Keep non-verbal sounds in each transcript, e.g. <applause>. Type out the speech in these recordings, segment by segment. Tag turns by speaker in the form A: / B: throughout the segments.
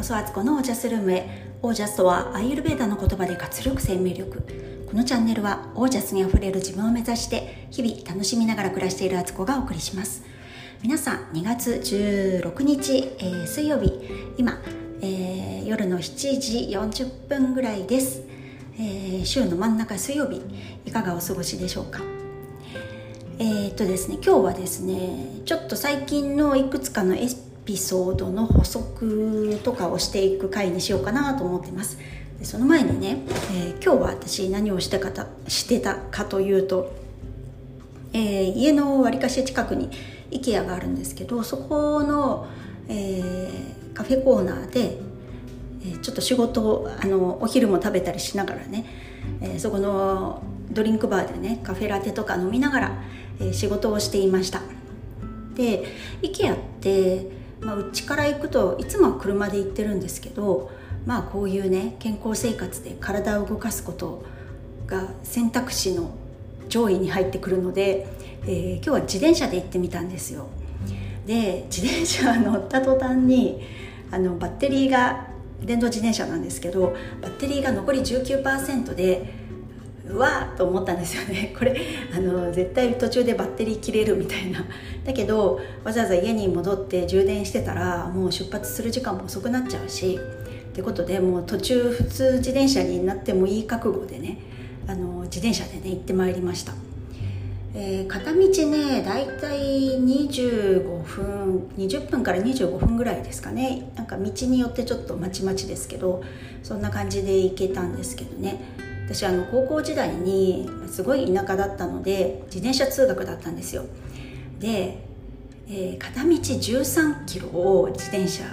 A: こそアツコのオージャスルームへ。オージャスとはアイユルベーダの言葉で活力生命力。このチャンネルはオージャスにあふれる自分を目指して日々楽しみながら暮らしているアツコがお送りします。皆さん2月16日、えー、水曜日。今、えー、夜の7時40分ぐらいです、えー、週の真ん中水曜日。いかがお過ごしでしょうか？えー、っとですね今日はですねちょっと最近のいくつかのエピソードの補足とかをしていく回にしようかなと思ってます。でその前にね、えー、今日は私何をしてかたしてたかというと、えー、家のわりかし近くに IKEA があるんですけどそこの、えー、カフェコーナーで、えちょっと仕事をあのお昼も食べたりしながらね、えそこのドリンクバーでねカフェラテとか飲みながらえ仕事をしていました。で IKEA ってまあ、うちから行くといつもは車で行ってるんですけどまあこういうね健康生活で体を動かすことが選択肢の上位に入ってくるので、えー、今日は自転車で行ってみたんですよ。で自転車乗った途端にあのバッテリーが電動自転車なんですけどバッテリーが残り19%でうわーと思ったんですよね。<laughs> これあの絶対途中でバッテリー切れるみたいな。<laughs> だけどわざわざ家に戻って充電してたらもう出発する時間も遅くなっちゃうしってことでもう途中普通自転車になってもいい覚悟でねあの自転車でね行ってまいりました、えー、片道ねだいたい25分20分から25分ぐらいですかね。なんか道によってちょっとまちまちですけどそんな感じで行けたんですけどね。私あの高校時代にすごい田舎だったので自転車通学だったんですよ。で、えー、片道13キロを自転車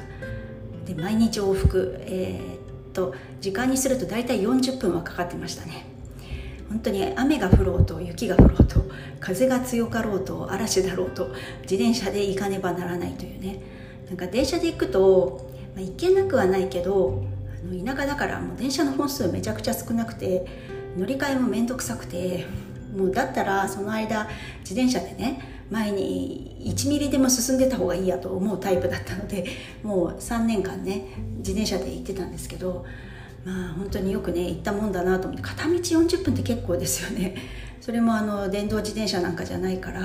A: で毎日往復えー、っと時間にすると大体40分はかかってましたね。本当に雨が降ろうと雪が降ろうと風が強かろうと嵐だろうと自転車で行かねばならないというね。なんか電車で行くと、まあ、行けなくはないけど田舎だからもう電車の本数めちゃくちゃ少なくて乗り換えも面倒くさくてもうだったらその間自転車でね前に1ミリでも進んでた方がいいやと思うタイプだったのでもう3年間ね自転車で行ってたんですけどまあ本当によくね行ったもんだなと思って片道40分って結構ですよね。それもあの電動自転車なんかじゃないから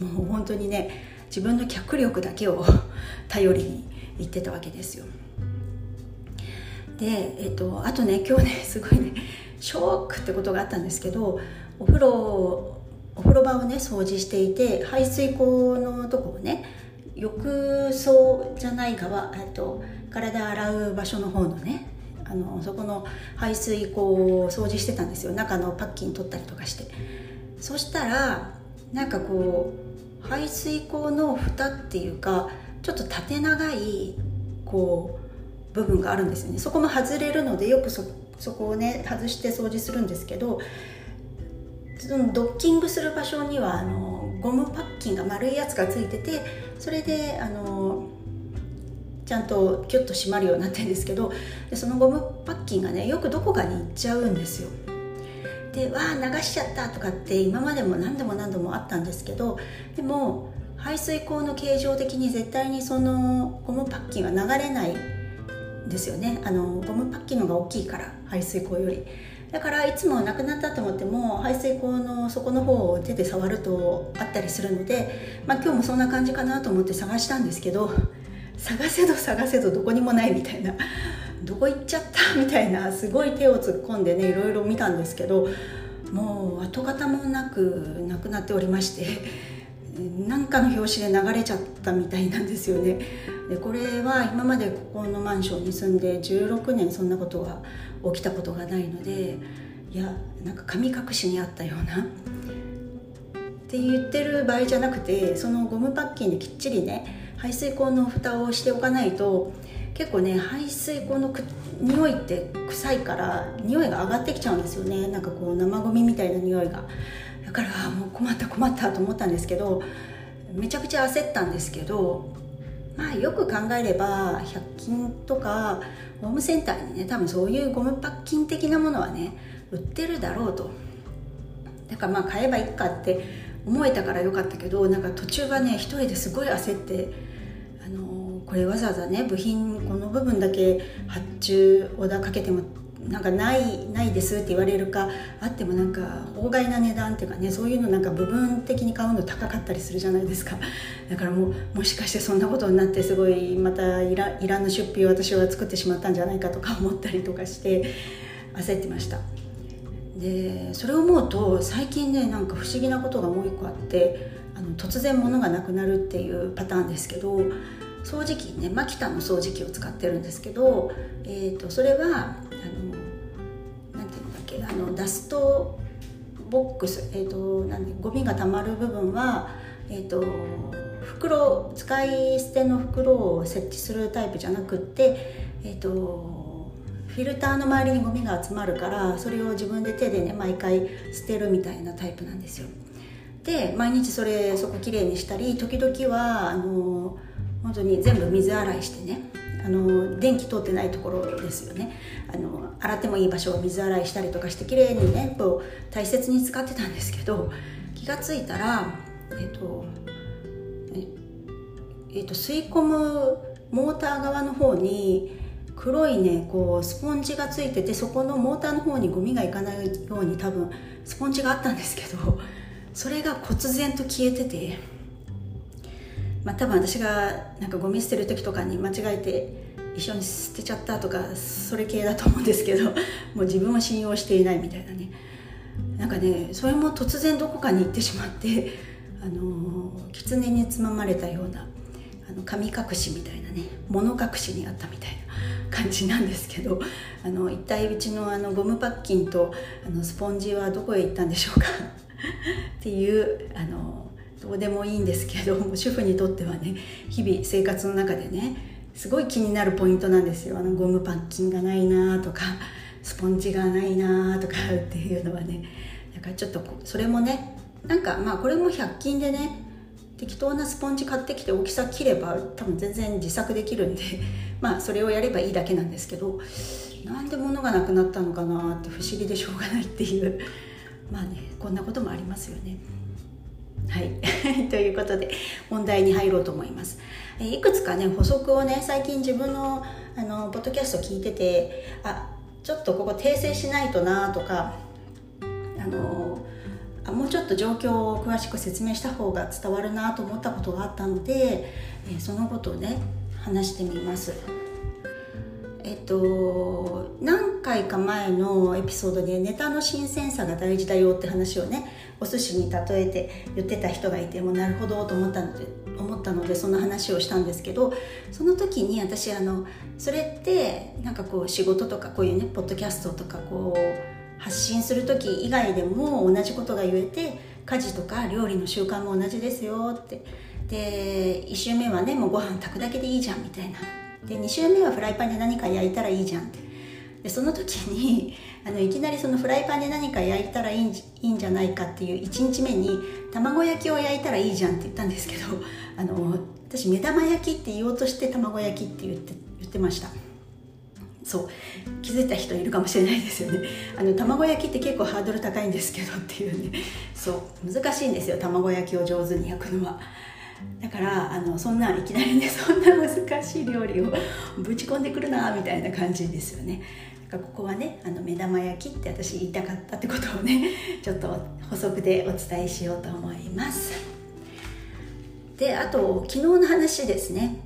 A: もう本当にね自分の脚力だけを頼りに行ってたわけですよ。で、えっと、あとね今日ね <laughs> すごいねショックってことがあったんですけどお風呂お風呂場をね掃除していて排水口のとこをね浴槽じゃない側と体洗う場所の方のねあのそこの排水口を掃除してたんですよ。中のパッキン取ったりとかして。そしたらなんかこう排水口の蓋っていうかちょっと縦長いこう部分があるんですよね。そこも外れるのでよくそこをね外して掃除するんですけどそのドッキングする場所にはあのゴムパッキンが丸いやつがついててそれであのちゃんとキュッと締まるようになってるんですけどでそのゴムパッキンがねよくどこかに行っちゃうんですよ。でわあ流しちゃったとかって今までも何度も何度もあったんですけどでも排水口の形状的に絶対にそのゴムパッキンは流れないですよね。あのゴムパッキンのが大きいから排水口より。だからいつもなくなったと思っても排水口の底の方を手で触るとあったりするので、まあ、今日もそんな感じかなと思って探したんですけど探せど探せどどこにもないみたいな。どこ行っちゃったみたいなすごい手を突っ込んでねいろいろ見たんですけどもう跡形もなくなくなっておりまして。何かの拍子で流れちゃったみたいなんですよね。でこれは今までここのマンションに住んで16年そんなことが起きたことがないのでいやなんか神隠しにあったようなって言ってる場合じゃなくてそのゴムパッキンできっちりね排水口の蓋をしておかないと結構ね排水口の匂いって臭いから匂いが上がってきちゃうんですよね。なんかこう生ゴミみたいな匂いが。からもう困った困ったと思ったんですけどめちゃくちゃ焦ったんですけどまあよく考えれば100均とかホームセンターにね多分そういうゴムパッキン的なものはね売ってるだろうと。だからまあ買えばいいかって思えたからよかったけどなんか途中はね一人ですごい焦ってあの、これわざわざね部品この部分だけ発注オーダーかけてもなんかないないですって言われるかあってもなんか法外な値段っていうかねそういうのなんか部分的に買うの高かったりするじゃないですか。<laughs> だからもうもしかしてそんなことになってすごいまたいらいらん出費を私は作ってしまったんじゃないかとか思ったりとかして焦ってました。でそれを思うと最近ねなんか不思議なことがもう一個あってあの突然物がなくなるっていうパターンですけど掃除機ねマキタの掃除機を使ってるんですけど、えーと、それはあのあのダストボックス、えーと、なんゴミがたまる部分は、えーと、袋使い捨ての袋を設置するタイプじゃなくって、えー、とフィルターの周りにゴミが集まるからそれを自分で手でね毎回捨てるみたいなタイプなんですよ。で毎日それそこきれいにしたり時々はあの本当に全部水洗いしてねあの電気通ってないところですよね。あの洗ってもいい場所を水洗いしたりとかしてきれいにねこう大切に使ってたんですけど気が付いたらえっとえっと吸い込むモーター側の方に黒いねこうスポンジがついててそこのモーターの方にゴミがいかないように多分スポンジがあったんですけどそれが忽然と消えてて。まあ、多分私がなんかゴミ捨てる時とかに間違えて一緒に捨てちゃったとかそれ系だと思うんですけど <laughs> もう自分を信用していないみたいなね。なんかねそれも突然どこかに行ってしまって <laughs> あの狐につままれたようなあの神隠しみたいなね物隠しにあったみたいな感じなんですけどあの一体うちのあのゴムパッキンとあのスポンジはどこへ行ったんでしょうか？<laughs> っていうあのどうでもいいんですけど主婦にとってはね日々生活の中でねすごい気になるポイントなんですよ。あのゴムパッキンがないなとかスポンジがないなとかっていうのはね。だからちょっとそれもねなんかまあこれも100均でね適当なスポンジ買ってきて大きさ切れば多分全然自作できるんで <laughs> まあそれをやればいいだけなんですけどなんで物がなくなったのかなって不思議でしょうがないっていう。まあねこんなこともありますよね。はい。<laughs> ということで本題に入ろうと思います、えいくつかね補足をね最近自分のあのポッドキャスト聞いててあちょっとここ訂正しないとなとかあのあもうちょっと状況を詳しく説明した方が伝わるなと思ったことがあったので、えそのことをね話してみます。えっと何回か前のエピソードでネタの新鮮さが大事だよって話をねお寿司に例えて言ってた人がいてもなるほどと思ったので思ったのでその話をしたんですけどその時に私あのそれってなんかこう仕事とかこういうねポッドキャストとかこう発信する時以外でも同じことが言えて家事とか料理の習慣も同じですよって。で1週目はねもうご飯炊くだけでいいじゃんみたいなで2週目はフライパンで何か焼いたらいいじゃんって。でその時に <laughs> あのいきなりそのフライパンで何か焼いたらいいんいいんじゃないかっていう1日目に卵焼きを焼いたらいいじゃんって言ったんですけど <laughs> あの私目玉焼きって言おうとして卵焼きって言って言ってました。そう。気づいた人いるかもしれないですよね。<laughs> あの卵焼きって結構ハードル高いんですけどっていうね。そう。難しいんですよ卵焼きを上手に焼くのは。だからあのそんないきなりね <laughs> そんな難しい料理をぶち込んでくるなみたいな感じですよね。だからここはねあの目玉焼きって私言いたかったってことをね <laughs> ちょっと補足でお伝えしようと思います。であと昨日の話ですね。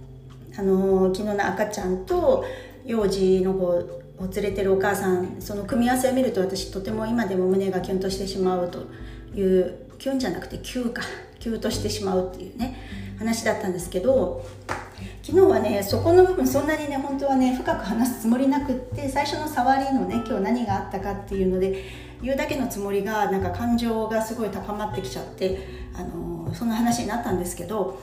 A: あの昨日の赤ちゃんと幼児の子を連れてるお母さんその組み合わせを見ると私とても今でも胸がキュンとしてしまうというキュンじゃなくてキューか。キューとしてしまうっていうね話だったんですけど昨日はねそこの部分そんなにね本当はね深く話すつもりなくって最初の触りのね今日何があったかっていうので言うだけのつもりがなんか感情がすごい高まってきちゃってあのそんな話になったんですけど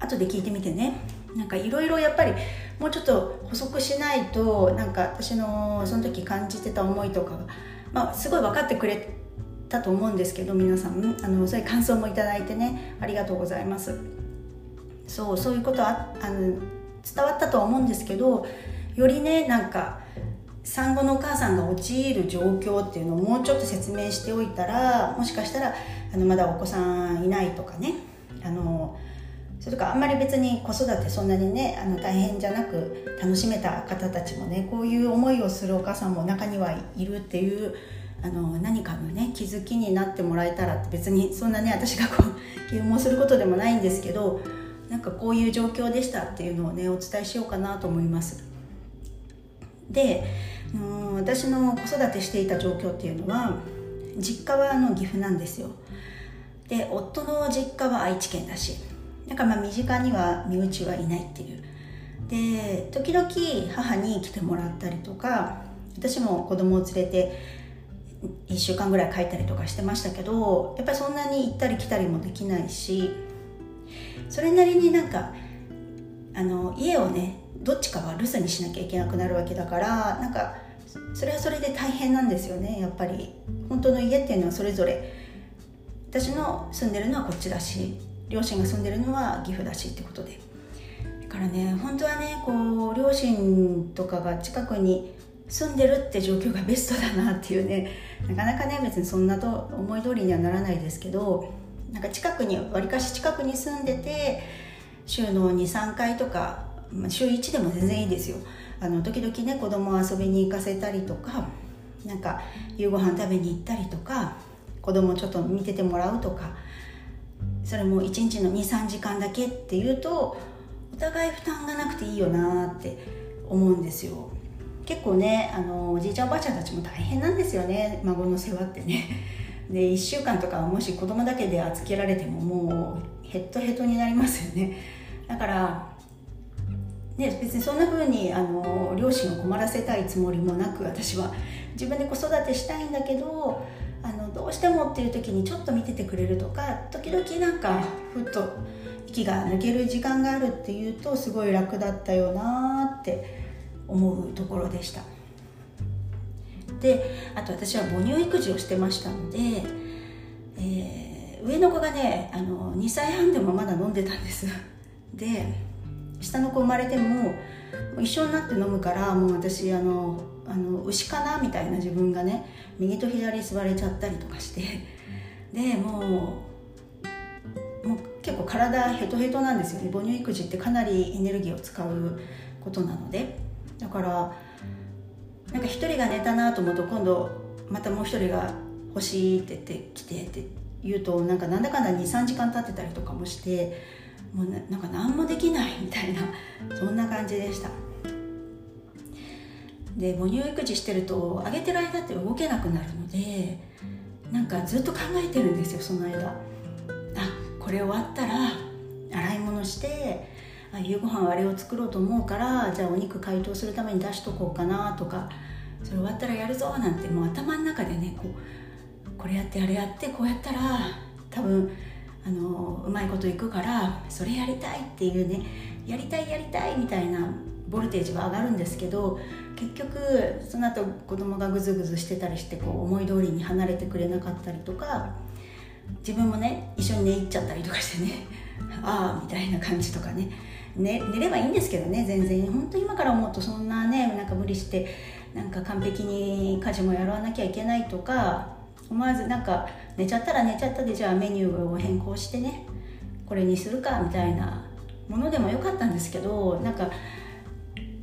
A: 後で聞いてみてねなんかいろいろやっぱりもうちょっと補足しないとなんか私のその時感じてた思いとかが、まあ、すごい分かってくれたと思うんですけど皆さんあのそういう感想もいただいてねありがとうございます。そうそういうことはあの伝わったとは思うんですけどよりねなんか産後のお母さんが陥る状況っていうのをもうちょっと説明しておいたらもしかしたらあのまだお子さんいないとかねあのそれとかあんまり別に子育てそんなにねあの大変じゃなく楽しめた方たちもねこういう思いをするお母さんも中にはいるっていうあの何かのね気づきになってもらえたらって別にそんなね私がこう啓蒙することでもないんですけどなんかこういう状況でしたっていうのをねお伝えしようかなと思います。でうん私の子育てしていた状況っていうのは実家はあの岐阜なんですよ。で夫の実家は愛知県だしだかまあ身近には身内はいないっていう。で時々母に来てもらったりとか私も子供を連れて1週間ぐらい帰ったりとかしてましたけどやっぱりそんなに行ったり来たりもできないしそれなりになんかあの家をねどっちかは留守にしなきゃいけなくなるわけだからなんかそれはそれで大変なんですよねやっぱり。本当の家っていうのはそれぞれ。私の住んでるのはこっちだし両親が住んでるのは岐阜だしってことで。だからね本当はねこう両親とかが近くに住んでるって状況がベストだなっていうねなかなかね別にそんなと思い通りにはならないですけどなんか近くにわりかし近くに住んでて週の23回とか、まあ、週1でも全然いいですよ。あの時々ね子供を遊びに行かせたりとかなんか夕ご飯食べに行ったりとか子供ちょっと見ててもらうとかそれも1日の23時間だけっていうとお互い負担がなくていいよなって思うんですよ。結構ねあのおじいちゃんおばあちゃんたちも大変なんですよね孫の世話ってね。<laughs> で1週間とかもし子供だけで預けられてももうヘッドヘッドになりますよね。だからね、別にそんな風にあに両親を困らせたいつもりもなく私は自分で子育てしたいんだけどあのどうしてもっていう時にちょっと見ててくれるとか時々なんかふっと息が抜ける時間があるっていうとすごい楽だったよなって思うところでした。であと私は母乳育児をしてましたので、えー、上の子がねあの2歳半でもまだ飲んでたんです。で下の子生まれても一緒になって飲むからもう私あのあの牛かなみたいな自分がね右と左座れちゃったりとかしてでもうもう結構体ヘトヘトなんですよね。母乳育児ってかなりエネルギーを使うことなので。だからなんか一人が寝たなと思うと今度またもう一人が欲しいって言って来てって言うとなんかなんだかんだ23時間経ってたりとかもしてもうなんか何もできないみたいな <laughs> そんな感じでした。で母乳育児してるとあげてる間って動けなくなるのでなんかずっと考えてるんですよその間。あこれ終わったら洗い物して夕ご飯あれを作ろうと思うからじゃあお肉解凍するために出しとこうかなとかそれ終わったらやるぞなんてもう頭の中でねこうこれやってあれやってこうやったら多分あのうまいこといくからそれやりたいっていうねやりたいやりたいみたいなボルテージは上がるんですけど結局その後子供がグズグズしてたりしてこう思い通りに離れてくれなかったりとか自分もね一緒に寝入っちゃったりとかしてねああみたいな感じとかね。ね寝ればいいんですけどね全然。本当今から思うとそんなねなんか無理してなんか完璧に家事もやらなきゃいけないとか思わずなんか寝ちゃったら寝ちゃったでじゃあメニューを変更してねこれにするかみたいなものでもよかったんですけどなんか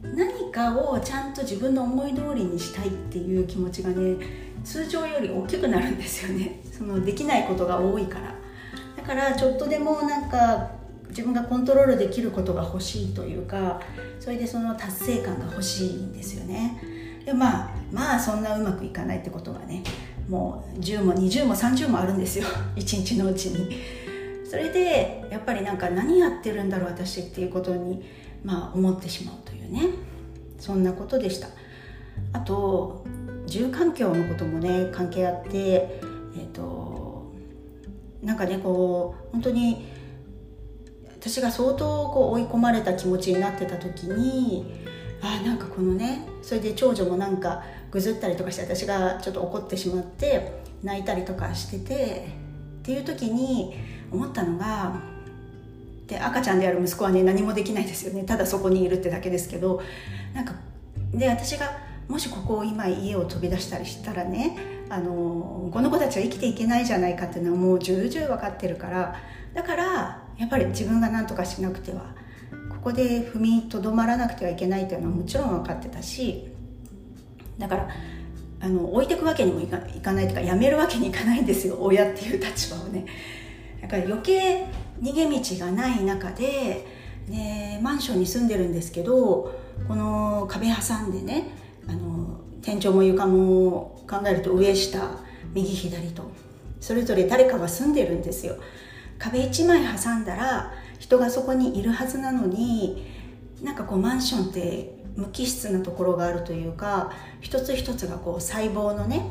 A: 何かをちゃんと自分の思い通りにしたいっていう気持ちがね通常より大きくなるんですよね。そのできないことが多いから。だからちょっとでもなんか自分がコントロールできることが欲しいというかそれでその達成感が欲しいんですよね。でまあまあそんなうまくいかないってことはねもう10も20も30もあるんですよ。<laughs> 一日のうちに。それでやっぱりなんか何やってるんだろう私っていうことにまあ思ってしまうというね。そんなことでした。あと住環境のこともね関係あってえっ、ー、となんかねこう本当に私が相当こう追い込まれた気持ちになってた時にあなんかこのねそれで長女もなんかぐずったりとかして私がちょっと怒ってしまって泣いたりとかしててっていう時に思ったのがで赤ちゃんである息子はね何もできないですよね。ただそこにいるってだけですけどなんかで私がもしここを今家を飛び出したりしたらねあのこの子たちは生きていけないじゃないかっていうのはもう重々分かってるからだからやっぱり自分が何とかしなくてはここで踏みとどまらなくてはいけないというのはもちろん分かってたしだからあの置いてくわけにもいかないというかやめるわけにいかないんですよ <laughs> 親っていう立場をね。だから余計逃げ道がない中ででマンションに住んでるんですけどこの壁挟んでねあの天井も床も考えると上下右左とそれぞれ誰かが住んでるんですよ。壁1枚挟んだら人がそこにいるはずなのになんかこうマンションって無機質なところがあるというか一つ一つがこう細胞のね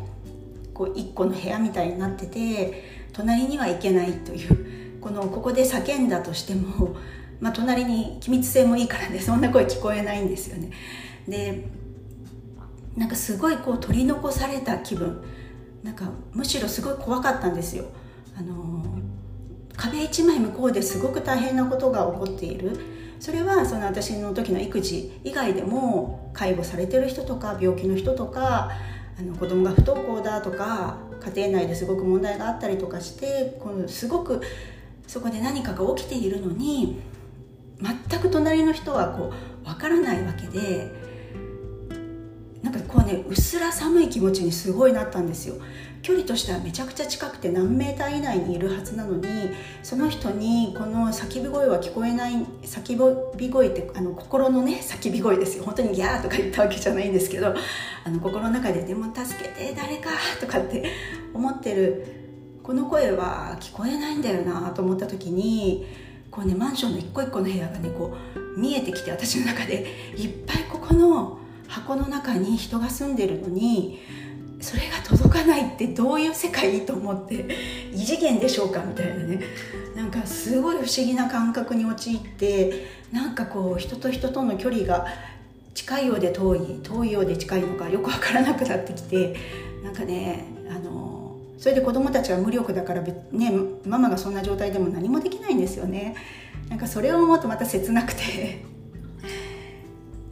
A: こう一個の部屋みたいになってて隣には行けないというこのここで叫んだとしても、まあ、隣に機密性もいいからねそんな声聞こえないんですよね。でなんかすごいこう取り残された気分。なんかむしろすごい怖かったんですよ。あの壁一枚向こうですごく大変なことが起こっているそれはその私の時の育児以外でも介護されてる人とか病気の人とかあの子供が不登校だとか家庭内ですごく問題があったりとかしてこのすごくそこで何かが起きているのに全く隣の人はこう分からないわけで。なんかこうねうっすら寒い気持ちにすごいなったんですよ距離としてはめちゃくちゃ近くて何メーター以内にいるはずなのにその人にこの叫び声は聞こえない叫び声ってあの心のね叫び声ですよ。本当にギャーとか言ったわけじゃないんですけどあの心の中で「でも助けて誰か」とかって思ってるこの声は聞こえないんだよなと思った時にこうねマンションの一個一個の部屋がねこう見えてきて私の中でいっぱいここの箱の中に人が住んでるのにそれが届かないってどういう世界と思って異次元でしょうかみたいなね。なんかすごい不思議な感覚に陥ってなんかこう人と人との距離が近いようで遠い遠いようで近いのかよく分からなくなってきてなんかねあのそれで子供たちは無力だからねママがそんな状態でも何もできないんですよね。なんかそれを思うとまた切なくて。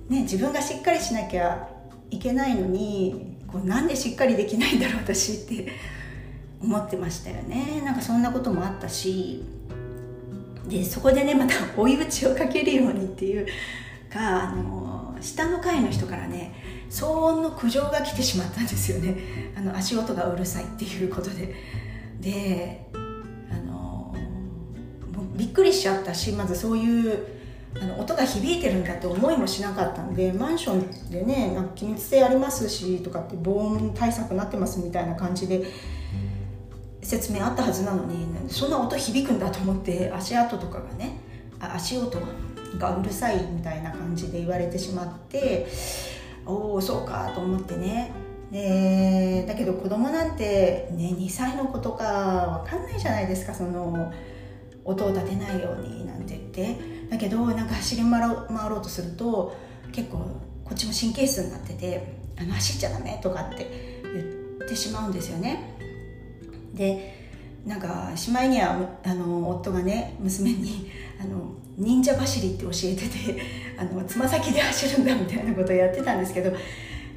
A: ね、自分がしっかりしなきゃいけないのにこうなんでしっかりできないんだろう私って <laughs> 思ってましたよね。なんかそんなこともあったしでそこでねまた追い打ちをかけるようにっていうかあの下の階の人からね騒音の苦情が来てしまったんですよね。あの足音がうるさいっていうことで。であのびっくりしちゃったしまずそういうあの音が響いてるんだって思いもしなかったんでマンションでねなんか機密性ありますしとかって防音対策になってますみたいな感じで説明あったはずなのにそんな音響くんだと思って足跡とかがねあ足音がうるさいみたいな感じで言われてしまっておおそうかと思ってね。でだけど子供なんて、ね、2歳の子とか分かんないじゃないですかその音を立てないようになんて言って。だけどなんか走り回ろう回ろうとすると結構こっちも神経質になっててあの走っちゃダメとかって言ってしまうんですよね。でなんかしまいにはあの夫がね娘にあの忍者走りって教えてて <laughs> あのつま先で走るんだみたいなことをやってたんですけど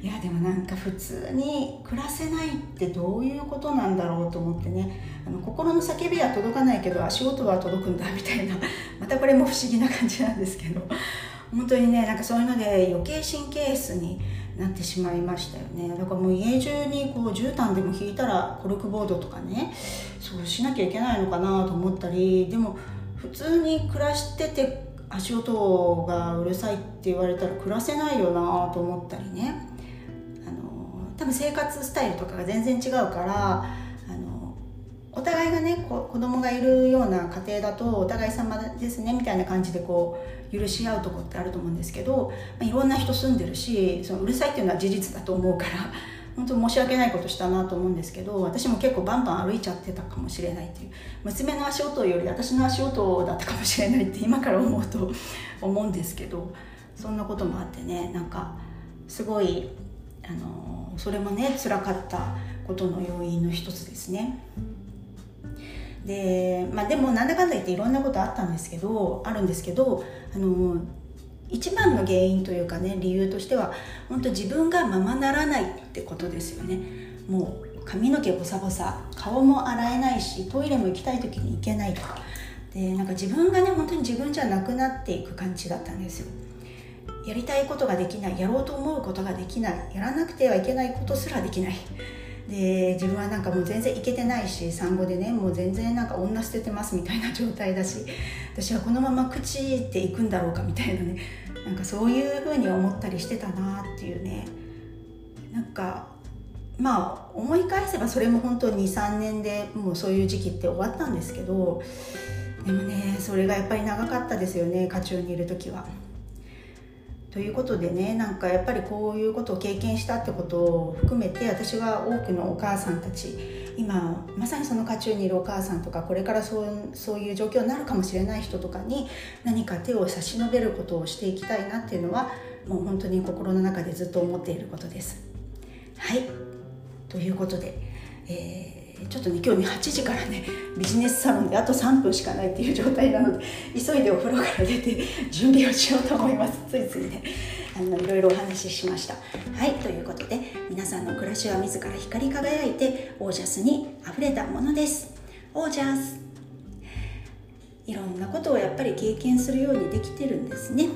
A: いやでもなんか普通に暮らせないってどういうことなんだろうと思ってね。心の叫びは届かないけど足音は届くんだみたいな。<laughs> またこれも不思議な感じなんですけど。本当にねなんかそういうので余計神経質になってしまいましたよね。だからもう家中にこう絨毯でも引いたらコルクボードとかねそうしなきゃいけないのかなと思ったりでも普通に暮らしてて足音がうるさいって言われたら暮らせないよなと思ったりね。あの多分生活スタイルとかが全然違うからお互いがね子供がいるような家庭だとお互い様ですねみたいな感じでこう許し合うとこってあると思うんですけど、まあ、いろんな人住んでるしそのうるさいっていうのは事実だと思うから <laughs> 本当申し訳ないことしたなと思うんですけど私も結構バンバン歩いちゃってたかもしれないっていう娘の足音より私の足音だったかもしれないって今から思うと <laughs> 思うんですけどそんなこともあってねなんかすごいあのそれもね辛かったことの要因の一つですね。で,、まあ、でもなんだかんだ言っていろんなことあったんですけどあるんですけどあの一番の原因というかね理由としては本当自分がままならないってことですよね。もう髪の毛ボサボサ顔も洗えないしトイレも行きたい時に行けないとか。でなんか自分がね本当に自分じゃなくなっていく感じだったんですよ。やりたいことができないやろうと思うことができないやらなくてはいけないことすらできない。で自分はなんかもう全然いけてないし産後でねもう全然なんか女捨ててますみたいな状態だし <laughs> 私はこのまま朽ちていくんだろうかみたいなねなんかそういうふうに思ったりしてたなっていうねなんかまあ思い返せばそれも本当に23年でもうそういう時期って終わったんですけどでもねそれがやっぱり長かったですよね渦中にいる時は。ということでねなんかやっぱりこういうことを経験したってことを含めて私は多くのお母さんたち今まさにその渦中にいるお母さんとかこれからそうそういう状況になるかもしれない人とかに何か手を差し伸べることをしていきたいなっていうのはもう本当に心の中でずっと思っていることです。はいということで、えーちょっとね今日ね8時からねビジネスサロンであと3分しかないっていう状態なので急いでお風呂から出て準備をしようと思います。ついついね。あのいろいろお話ししました。はいということで皆さんの暮らしは自ら光り輝いてオージャスにあふれたものです。オージャス。いろんなことをやっぱり経験するようにできてるんですね。